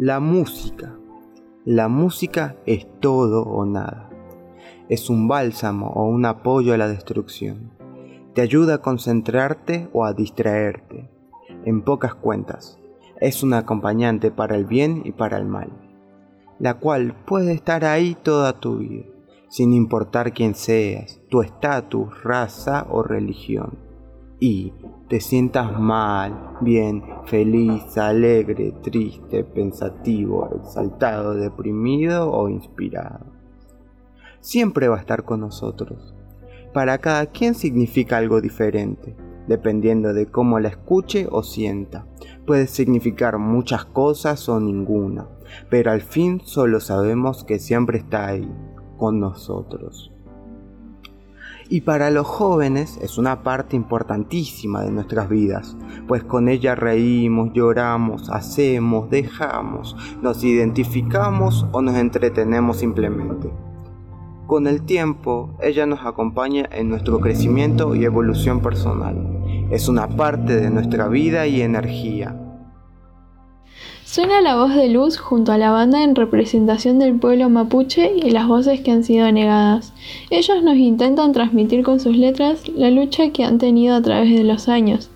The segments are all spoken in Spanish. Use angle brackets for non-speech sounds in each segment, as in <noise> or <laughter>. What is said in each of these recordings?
La música. La música es todo o nada. Es un bálsamo o un apoyo a la destrucción. Te ayuda a concentrarte o a distraerte. En pocas cuentas, es un acompañante para el bien y para el mal, la cual puede estar ahí toda tu vida, sin importar quién seas, tu estatus, raza o religión. Y te sientas mal, bien, feliz, alegre, triste, pensativo, exaltado, deprimido o inspirado. Siempre va a estar con nosotros. Para cada quien significa algo diferente, dependiendo de cómo la escuche o sienta. Puede significar muchas cosas o ninguna, pero al fin solo sabemos que siempre está ahí, con nosotros y para los jóvenes es una parte importantísima de nuestras vidas, pues con ella reímos, lloramos, hacemos, dejamos, nos identificamos o nos entretenemos simplemente. Con el tiempo, ella nos acompaña en nuestro crecimiento y evolución personal. Es una parte de nuestra vida y energía Suena la voz de Luz junto a la banda en representación del pueblo mapuche y las voces que han sido negadas. Ellos nos intentan transmitir con sus letras la lucha que han tenido a través de los años.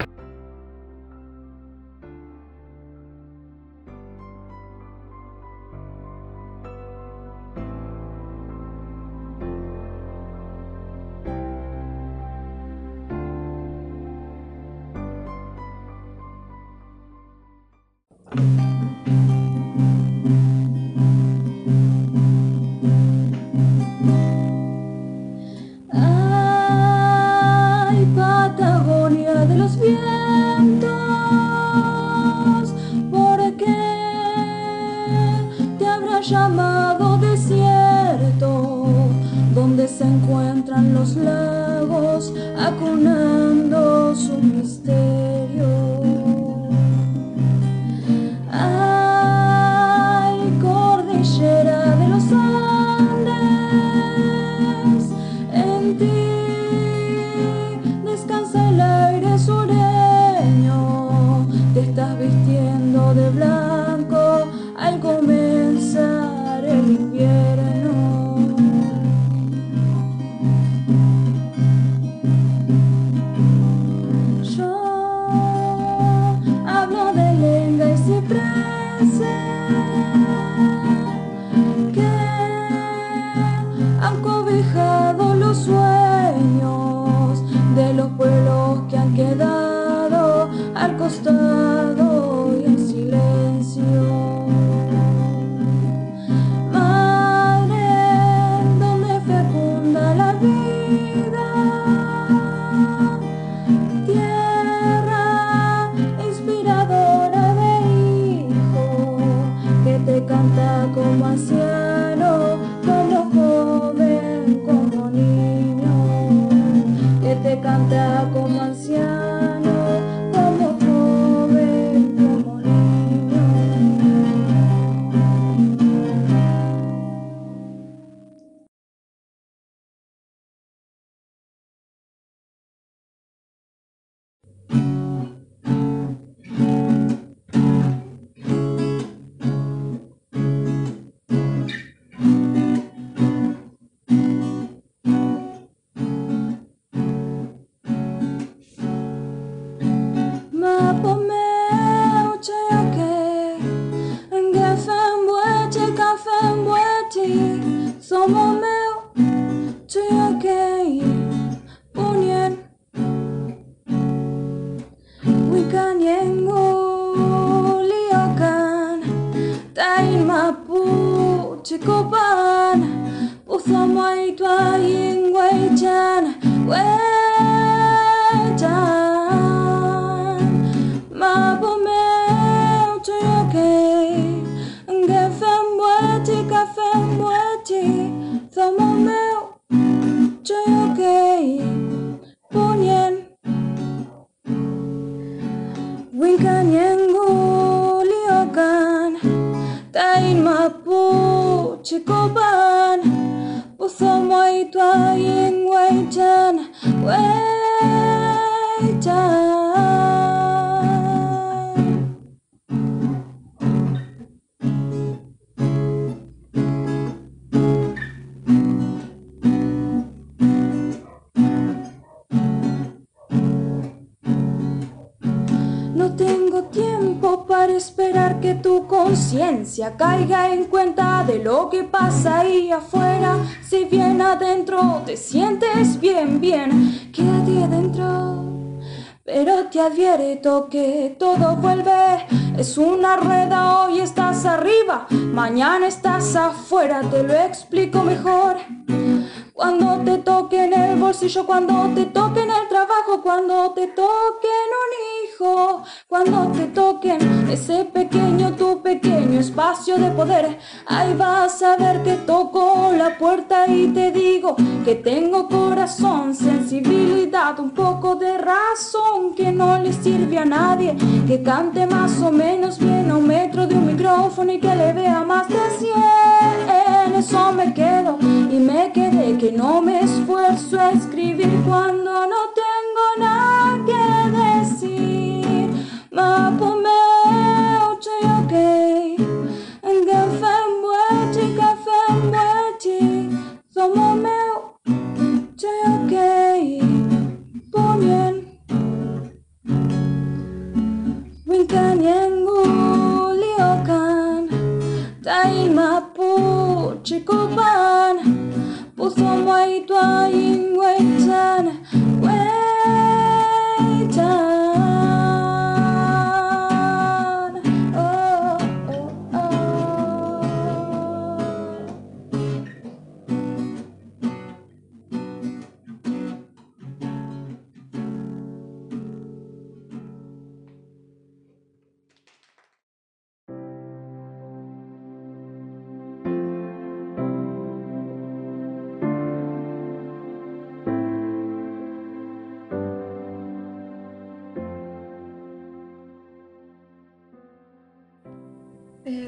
llamado desierto, donde se encuentran los lagos acunando su misterio. chico pan, puso muy tu Chicoban Puso mo ito ay waitan Waitan conciencia caiga en cuenta de lo que pasa ahí afuera. Si bien adentro te sientes bien, bien, quédate adentro. Pero te advierto que todo vuelve, es una rueda, hoy estás arriba, mañana estás afuera, te lo explico mejor. Cuando te toque en el bolsillo, cuando te toque en el trabajo, cuando te toque en un hijo, cuando te toquen ese pequeño, tu pequeño espacio de poder, ahí vas a ver que toco la puerta y te digo que tengo corazón, sensibilidad, un poco de razón que no le sirve a nadie, que cante más o menos bien a un metro de un micrófono y que le vea más de cien eso me quedo y me quedé que no me esfuerzo a escribir cuando no tengo nada que decir. Mapo me ok, en 段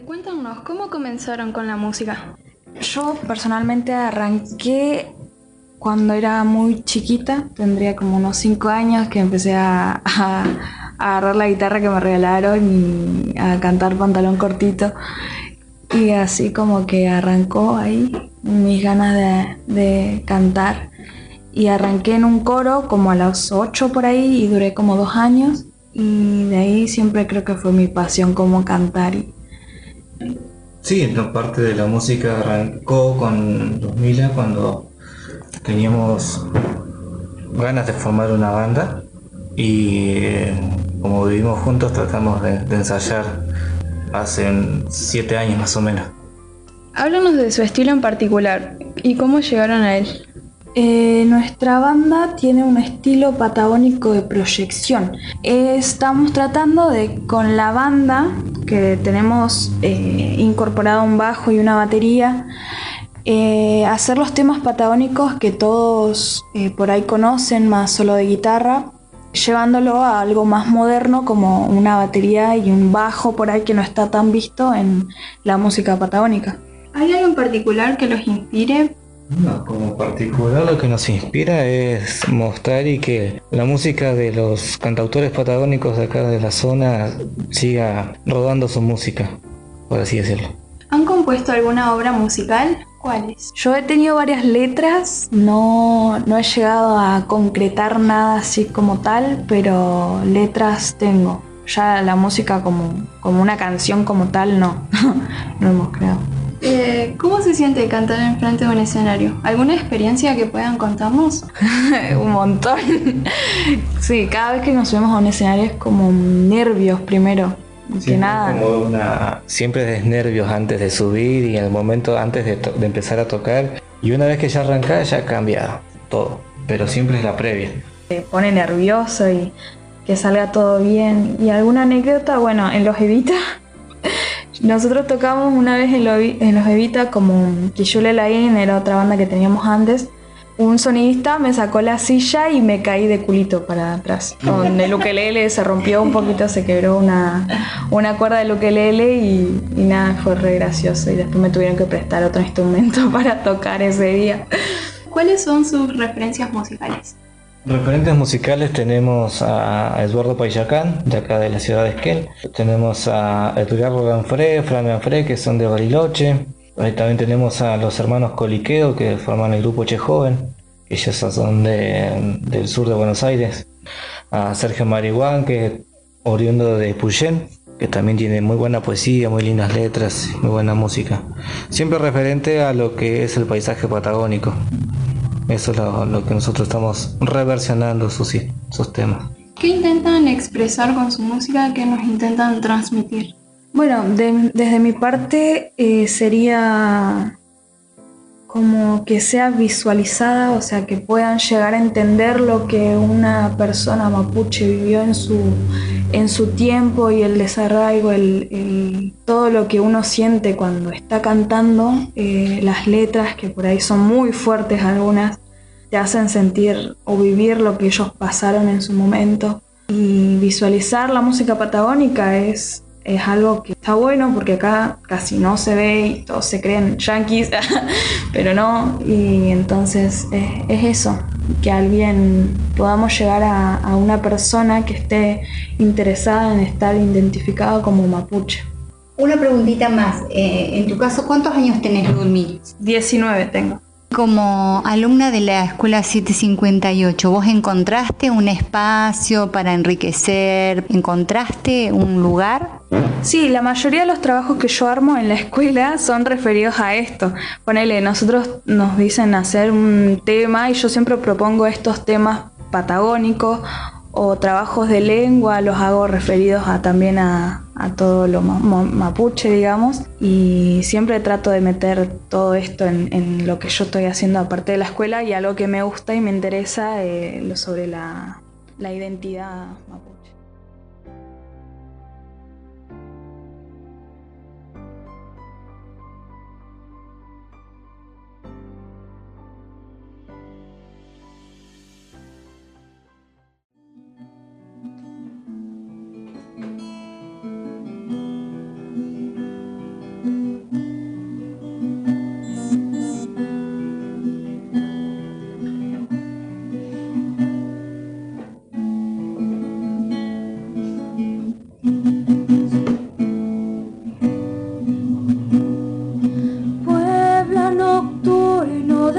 cuéntanos, ¿cómo comenzaron con la música? Yo personalmente arranqué cuando era muy chiquita, tendría como unos 5 años que empecé a, agarrar la guitarra que me regalaron y a cantar pantalón cortito. Y así como que arrancó ahí mis ganas de, cantar. Y arranqué en un coro como a los 8 por ahí y duré como dos años. Y de ahí siempre creo que fue mi pasión como cantar. Y, Sí, la parte de la música arrancó con 2000 cuando teníamos ganas de formar una banda y eh, como vivimos juntos tratamos de, ensayar hace siete años más o menos. Háblanos de su estilo en particular y cómo llegaron a él. Eh, nuestra banda tiene un estilo patagónico de proyección. estamos tratando de, con la banda, que tenemos eh, incorporado un bajo y una batería, eh, hacer los temas patagónicos que todos por ahí conocen, más solo de guitarra, llevándolo a algo más moderno como una batería y un bajo por ahí que no está tan visto en la música patagónica. ¿Hay algo en particular que los inspire no, como particular lo que nos inspira es mostrar y que la música de los cantautores patagónicos de acá de la zona siga rodando su música, por así decirlo. ¿Han compuesto alguna obra musical? ¿Cuáles? Yo he tenido varias letras, no, no he llegado a concretar nada así como tal, pero letras tengo. Ya la música como, como una canción como tal no, <laughs> no hemos creado. Eh, ¿Cómo se siente cantar en frente de un escenario? ¿Alguna experiencia que puedan contarnos? <laughs> un montón. <laughs> sí, cada vez que nos subimos a un escenario es como nervios primero. que nada. Como una, siempre es nervios antes de subir y en el momento antes de, empezar a tocar. Y una vez que ya arranca ya cambia todo. Pero siempre es la previa. Se pone nervioso y que salga todo bien. Y alguna anécdota, bueno, en los Evita nosotros tocamos una vez en, Los Evita como Lain, era otra banda que teníamos antes. Un sonidista me sacó la silla y me caí de culito para atrás. Con el ukelele se rompió un poquito, se quebró una, una cuerda del ukelele y, y nada, fue re gracioso. Y después me tuvieron que prestar otro instrumento <laughs> para tocar ese día. ¿Cuáles son sus referencias musicales? Referentes musicales tenemos a Eduardo Payacán, de acá de la ciudad de Esquel. Tenemos a Edgardo Ganfré, Fran Ganfré, que son de Bariloche. Ahí también tenemos a los hermanos Coliqueo, que forman el grupo Che Joven. Ellos son del sur de Buenos Aires. A Sergio Marihuán, que es oriundo de Puyén. que también tiene muy buena poesía, muy lindas letras, muy buena música. Siempre referente a lo que es el paisaje patagónico. Eso es lo, que nosotros estamos reversionando sus, sus temas. ¿Qué intentan expresar con su música? ¿Qué nos intentan transmitir? Bueno, desde mi parte eh, sería como que sea visualizada, o sea, que puedan llegar a entender lo que una persona mapuche vivió en su, en su tiempo y el desarraigo, el, todo lo que uno siente cuando está cantando, eh, las letras que por ahí son muy fuertes algunas, te hacen sentir o vivir lo que ellos pasaron en su momento. Y visualizar la música patagónica es es algo que está bueno porque acá casi no se ve y todos se creen yankees, <laughs> pero no, y entonces es, eso, que alguien podamos llegar a, una persona que esté interesada en estar identificado como mapuche. Una preguntita más, eh, en tu caso, ¿cuántos años tenés, Ludmil? 19 tengo. Como alumna de la Escuela 758, ¿vos encontraste un espacio para enriquecer? ¿Encontraste un lugar? Sí, la mayoría de los trabajos que yo armo en la escuela son referidos a esto. Ponele, nosotros nos dicen hacer un tema y yo siempre propongo estos temas patagónicos o trabajos de lengua, los hago referidos a, también a, todo lo mapuche, digamos, y siempre trato de meter todo esto en, lo que yo estoy haciendo aparte de la escuela y algo que me gusta y me interesa eh, sobre la, la identidad mapuche.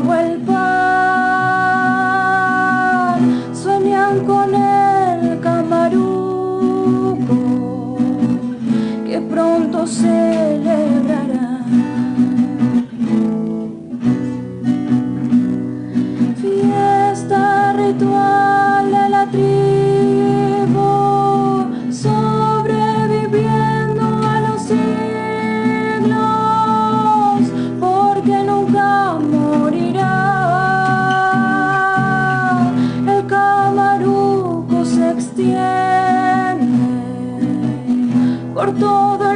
vuelvo todo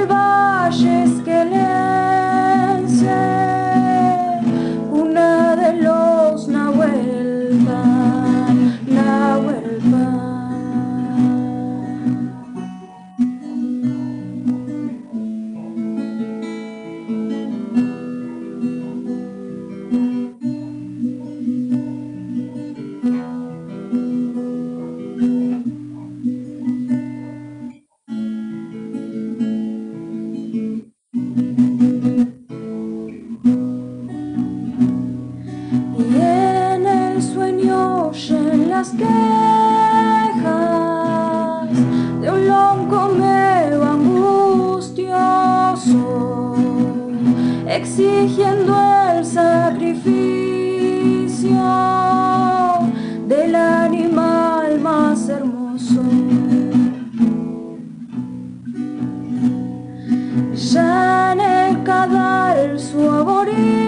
dar su aborigen,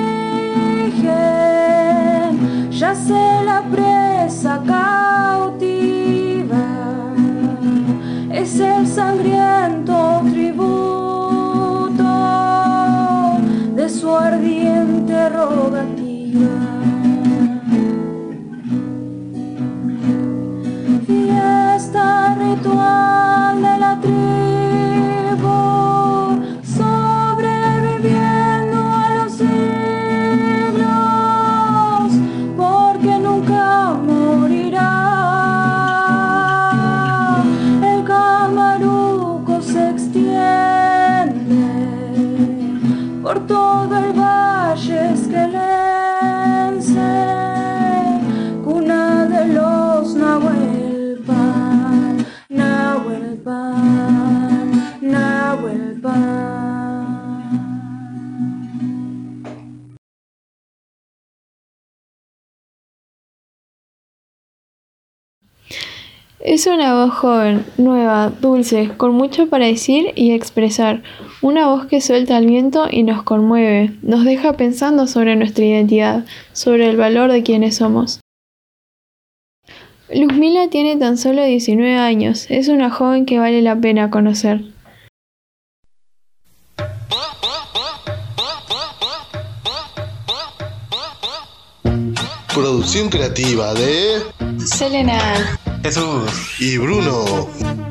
yace la presa cautiva, es el sangriento tributo de su ardiente rogativa. Fiesta ritual. Es una voz joven, nueva, dulce, con mucho para decir y expresar. Una voz que suelta al viento y nos conmueve, nos deja pensando sobre nuestra identidad, sobre el valor de quienes somos. Luzmila tiene tan solo 19 años, es una joven que vale la pena conocer. Producción creativa de Selena, Jesús y Bruno.